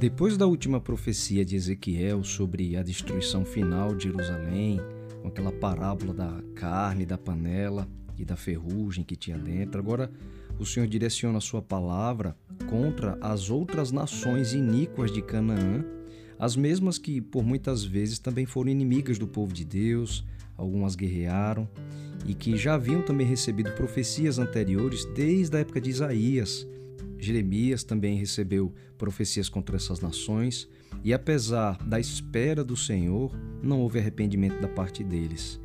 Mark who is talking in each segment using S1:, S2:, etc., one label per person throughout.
S1: Depois da última profecia de Ezequiel sobre a destruição final de Jerusalém, com aquela parábola da carne, da panela e da ferrugem que tinha dentro, agora o Senhor direciona a sua palavra contra as outras nações iníquas de Canaã, as mesmas que por muitas vezes também foram inimigas do povo de Deus, algumas guerrearam e que já haviam também recebido profecias anteriores desde a época de Isaías Jeremias também recebeu profecias contra essas nações, e apesar da espera do Senhor, não houve arrependimento da parte deles.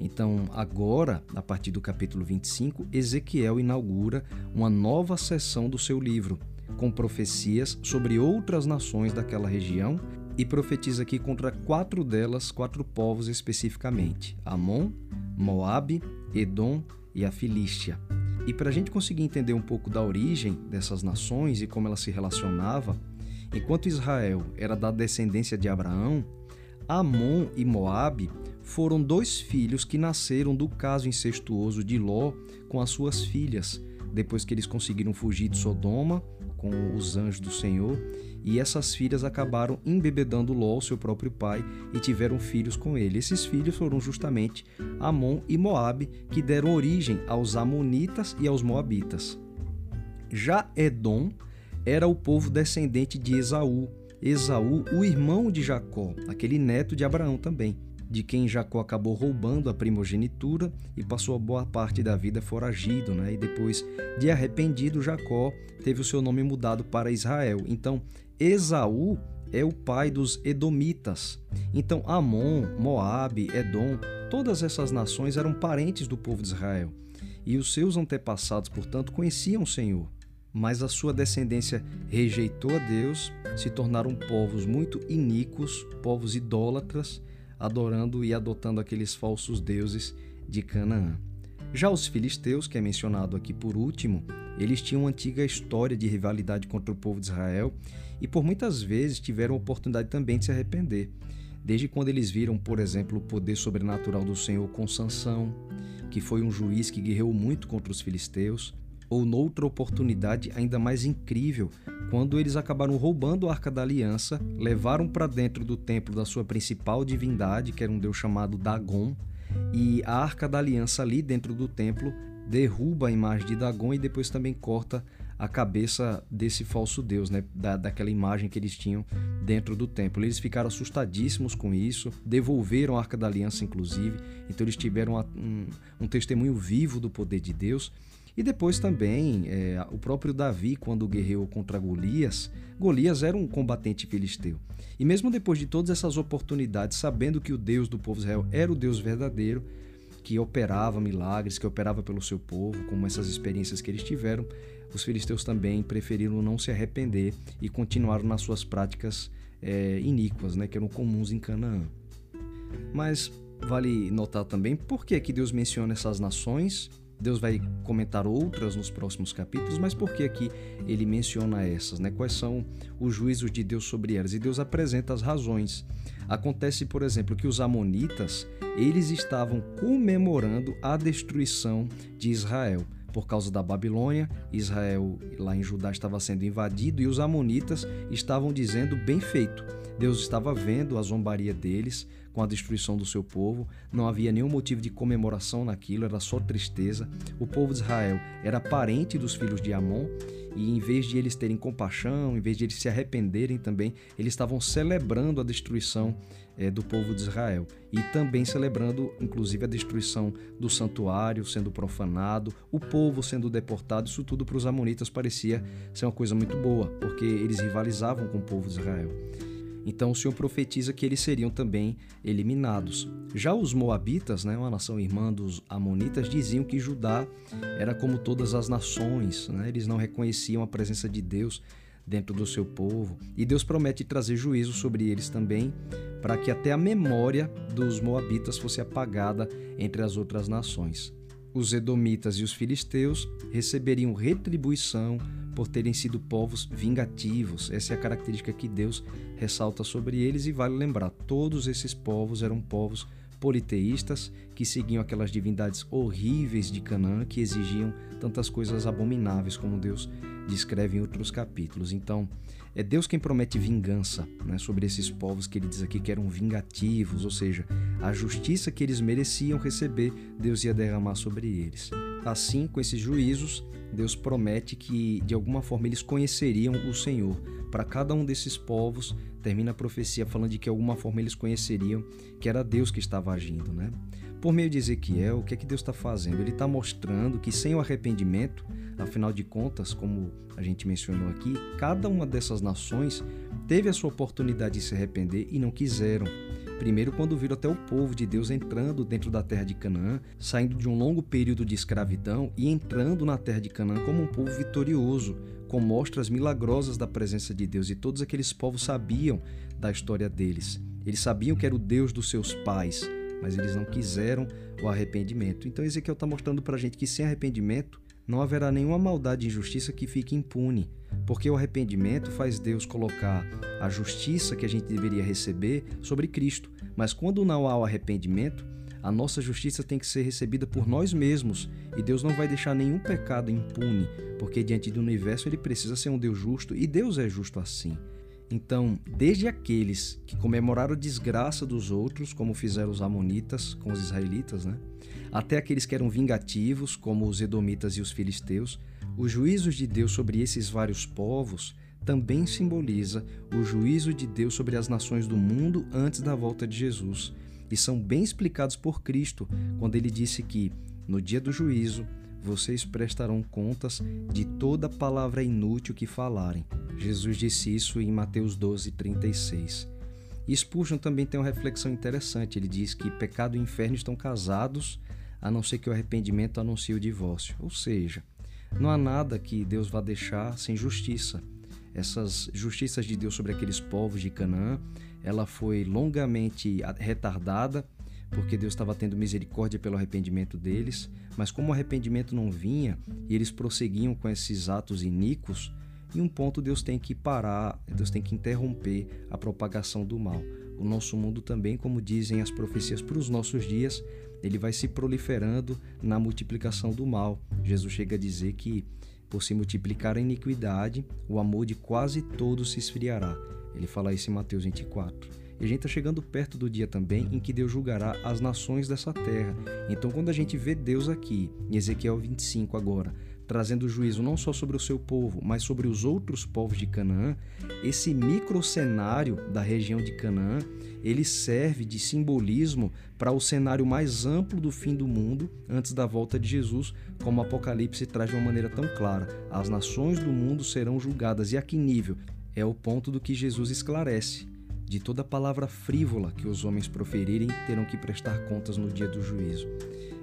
S1: Então, agora, a partir do capítulo 25, Ezequiel inaugura uma nova seção do seu livro, com profecias sobre outras nações daquela região e profetiza aqui contra quatro delas, quatro povos especificamente: Amon, Moabe, Edom e a Filístia. E para a gente conseguir entender um pouco da origem dessas nações e como elas se relacionavam, enquanto Israel era da descendência de Abraão, Amon e Moabe foram dois filhos que nasceram do caso incestuoso de Ló com as suas filhas, depois que eles conseguiram fugir de Sodoma com os anjos do Senhor e essas filhas acabaram embebedando Ló, seu próprio pai, e tiveram filhos com ele. Esses filhos foram justamente Amon e Moabe, que deram origem aos amonitas e aos moabitas. Já Edom era o povo descendente de Esaú. Esaú, o irmão de Jacó, aquele neto de Abraão também de quem Jacó acabou roubando a primogenitura e passou boa parte da vida foragido, né? E depois de arrependido, Jacó teve o seu nome mudado para Israel. Então, Esaú é o pai dos edomitas. Então, Amon, Moabe, Edom, todas essas nações eram parentes do povo de Israel. E os seus antepassados, portanto, conheciam o Senhor. Mas a sua descendência rejeitou a Deus, se tornaram povos muito iníquos, povos idólatras, adorando e adotando aqueles falsos deuses de Canaã. Já os filisteus, que é mencionado aqui por último, eles tinham uma antiga história de rivalidade contra o povo de Israel e por muitas vezes tiveram oportunidade também de se arrepender. Desde quando eles viram, por exemplo, o poder sobrenatural do Senhor com Sansão, que foi um juiz que guerreou muito contra os filisteus, ou noutra oportunidade ainda mais incrível, quando eles acabaram roubando a Arca da Aliança, levaram para dentro do templo da sua principal divindade, que era um deus chamado Dagon, e a Arca da Aliança ali dentro do templo derruba a imagem de Dagon e depois também corta a cabeça desse falso deus, né? Da, daquela imagem que eles tinham dentro do templo. Eles ficaram assustadíssimos com isso, devolveram a Arca da Aliança, inclusive. Então eles tiveram um, um testemunho vivo do poder de Deus. E depois também é, o próprio Davi, quando guerreou contra Golias, Golias era um combatente filisteu. E mesmo depois de todas essas oportunidades, sabendo que o Deus do povo Israel era o Deus verdadeiro, que operava milagres, que operava pelo seu povo, como essas experiências que eles tiveram, os filisteus também preferiram não se arrepender e continuaram nas suas práticas é, iníquas, né, que eram comuns em Canaã. Mas vale notar também por que, que Deus menciona essas nações Deus vai comentar outras nos próximos capítulos, mas por que aqui ele menciona essas? Né? Quais são os juízos de Deus sobre elas? E Deus apresenta as razões. Acontece, por exemplo, que os amonitas, eles estavam comemorando a destruição de Israel por causa da Babilônia, Israel lá em Judá estava sendo invadido e os amonitas estavam dizendo bem feito. Deus estava vendo a zombaria deles, com a destruição do seu povo, não havia nenhum motivo de comemoração naquilo, era só tristeza. O povo de Israel era parente dos filhos de Amon e em vez de eles terem compaixão, em vez de eles se arrependerem também, eles estavam celebrando a destruição é, do povo de Israel e também celebrando, inclusive, a destruição do santuário sendo profanado, o povo sendo deportado. Isso tudo para os amonitas parecia ser uma coisa muito boa, porque eles rivalizavam com o povo de Israel. Então o Senhor profetiza que eles seriam também eliminados. Já os Moabitas, né, uma nação irmã dos Amonitas, diziam que Judá era como todas as nações, né? eles não reconheciam a presença de Deus dentro do seu povo. E Deus promete trazer juízo sobre eles também, para que até a memória dos Moabitas fosse apagada entre as outras nações. Os Edomitas e os Filisteus receberiam retribuição por terem sido povos vingativos. Essa é a característica que Deus ressalta sobre eles e vale lembrar, todos esses povos eram povos politeístas que seguiam aquelas divindades horríveis de Canaã que exigiam tantas coisas abomináveis como Deus descreve em outros capítulos. Então, é Deus quem promete vingança né, sobre esses povos que ele diz aqui que eram vingativos, ou seja, a justiça que eles mereciam receber, Deus ia derramar sobre eles. Assim, com esses juízos, Deus promete que de alguma forma eles conheceriam o Senhor. Para cada um desses povos, termina a profecia falando de que de alguma forma eles conheceriam que era Deus que estava agindo, né? Por meio de Ezequiel, o que é que Deus está fazendo? Ele está mostrando que sem o arrependimento, afinal de contas, como a gente mencionou aqui, cada uma dessas nações teve a sua oportunidade de se arrepender e não quiseram. Primeiro, quando viram até o povo de Deus entrando dentro da terra de Canaã, saindo de um longo período de escravidão e entrando na terra de Canaã como um povo vitorioso, com mostras milagrosas da presença de Deus. E todos aqueles povos sabiam da história deles. Eles sabiam que era o Deus dos seus pais, mas eles não quiseram o arrependimento. Então Ezequiel está mostrando para a gente que sem arrependimento não haverá nenhuma maldade e injustiça que fique impune, porque o arrependimento faz Deus colocar a justiça que a gente deveria receber sobre Cristo. Mas quando não há o arrependimento, a nossa justiça tem que ser recebida por nós mesmos e Deus não vai deixar nenhum pecado impune, porque diante do universo ele precisa ser um Deus justo e Deus é justo assim. Então, desde aqueles que comemoraram a desgraça dos outros, como fizeram os amonitas com os israelitas, né? até aqueles que eram vingativos, como os edomitas e os filisteus, os juízos de Deus sobre esses vários povos também simboliza o juízo de Deus sobre as nações do mundo antes da volta de Jesus, e são bem explicados por Cristo quando ele disse que, no dia do juízo, vocês prestarão contas de toda palavra inútil que falarem. Jesus disse isso em Mateus 12, 36. E Spurgeon também tem uma reflexão interessante. Ele diz que pecado e inferno estão casados, a não ser que o arrependimento anuncie o divórcio. Ou seja, não há nada que Deus vá deixar sem justiça. Essas justiças de Deus sobre aqueles povos de Canaã, ela foi longamente retardada porque Deus estava tendo misericórdia pelo arrependimento deles, mas como o arrependimento não vinha e eles prosseguiam com esses atos iníquos, em um ponto Deus tem que parar, Deus tem que interromper a propagação do mal. O nosso mundo também, como dizem as profecias para os nossos dias, ele vai se proliferando na multiplicação do mal. Jesus chega a dizer que por se multiplicar a iniquidade, o amor de quase todos se esfriará. Ele fala isso em Mateus 24. E a gente está chegando perto do dia também em que Deus julgará as nações dessa terra. Então, quando a gente vê Deus aqui, em Ezequiel 25 agora, trazendo juízo não só sobre o seu povo, mas sobre os outros povos de Canaã, esse microcenário da região de Canaã, ele serve de simbolismo para o cenário mais amplo do fim do mundo antes da volta de Jesus, como o Apocalipse traz de uma maneira tão clara. As nações do mundo serão julgadas. E a que nível? É o ponto do que Jesus esclarece de toda palavra frívola que os homens proferirem terão que prestar contas no dia do juízo.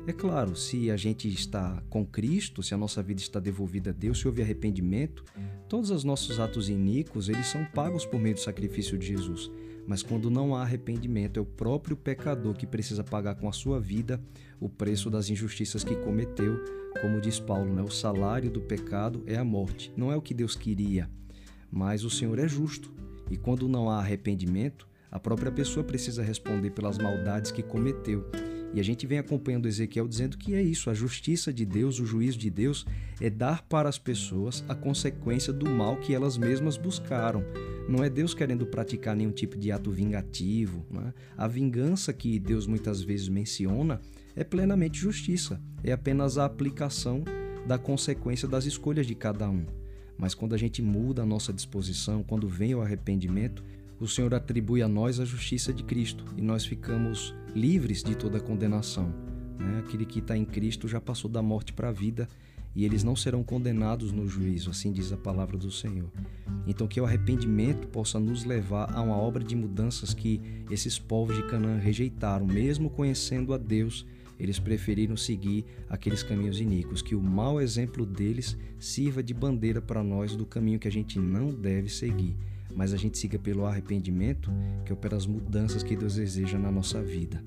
S1: É claro, se a gente está com Cristo, se a nossa vida está devolvida a Deus, se houve arrependimento, todos os nossos atos iníquos, eles são pagos por meio do sacrifício de Jesus. Mas quando não há arrependimento, é o próprio pecador que precisa pagar com a sua vida o preço das injustiças que cometeu, como diz Paulo, né? o salário do pecado é a morte. Não é o que Deus queria, mas o Senhor é justo e quando não há arrependimento, a própria pessoa precisa responder pelas maldades que cometeu. E a gente vem acompanhando Ezequiel dizendo que é isso, a justiça de Deus, o juízo de Deus é dar para as pessoas a consequência do mal que elas mesmas buscaram. Não é Deus querendo praticar nenhum tipo de ato vingativo. É? A vingança que Deus muitas vezes menciona é plenamente justiça, é apenas a aplicação da consequência das escolhas de cada um. Mas quando a gente muda a nossa disposição, quando vem o arrependimento, o Senhor atribui a nós a justiça de Cristo e nós ficamos livres de toda condenação. Né? Aquele que está em Cristo já passou da morte para a vida e eles não serão condenados no juízo, assim diz a palavra do Senhor. Então, que o arrependimento possa nos levar a uma obra de mudanças que esses povos de Canaã rejeitaram, mesmo conhecendo a Deus eles preferiram seguir aqueles caminhos iníquos, que o mau exemplo deles sirva de bandeira para nós do caminho que a gente não deve seguir, mas a gente siga pelo arrependimento, que é pelas mudanças que Deus deseja na nossa vida.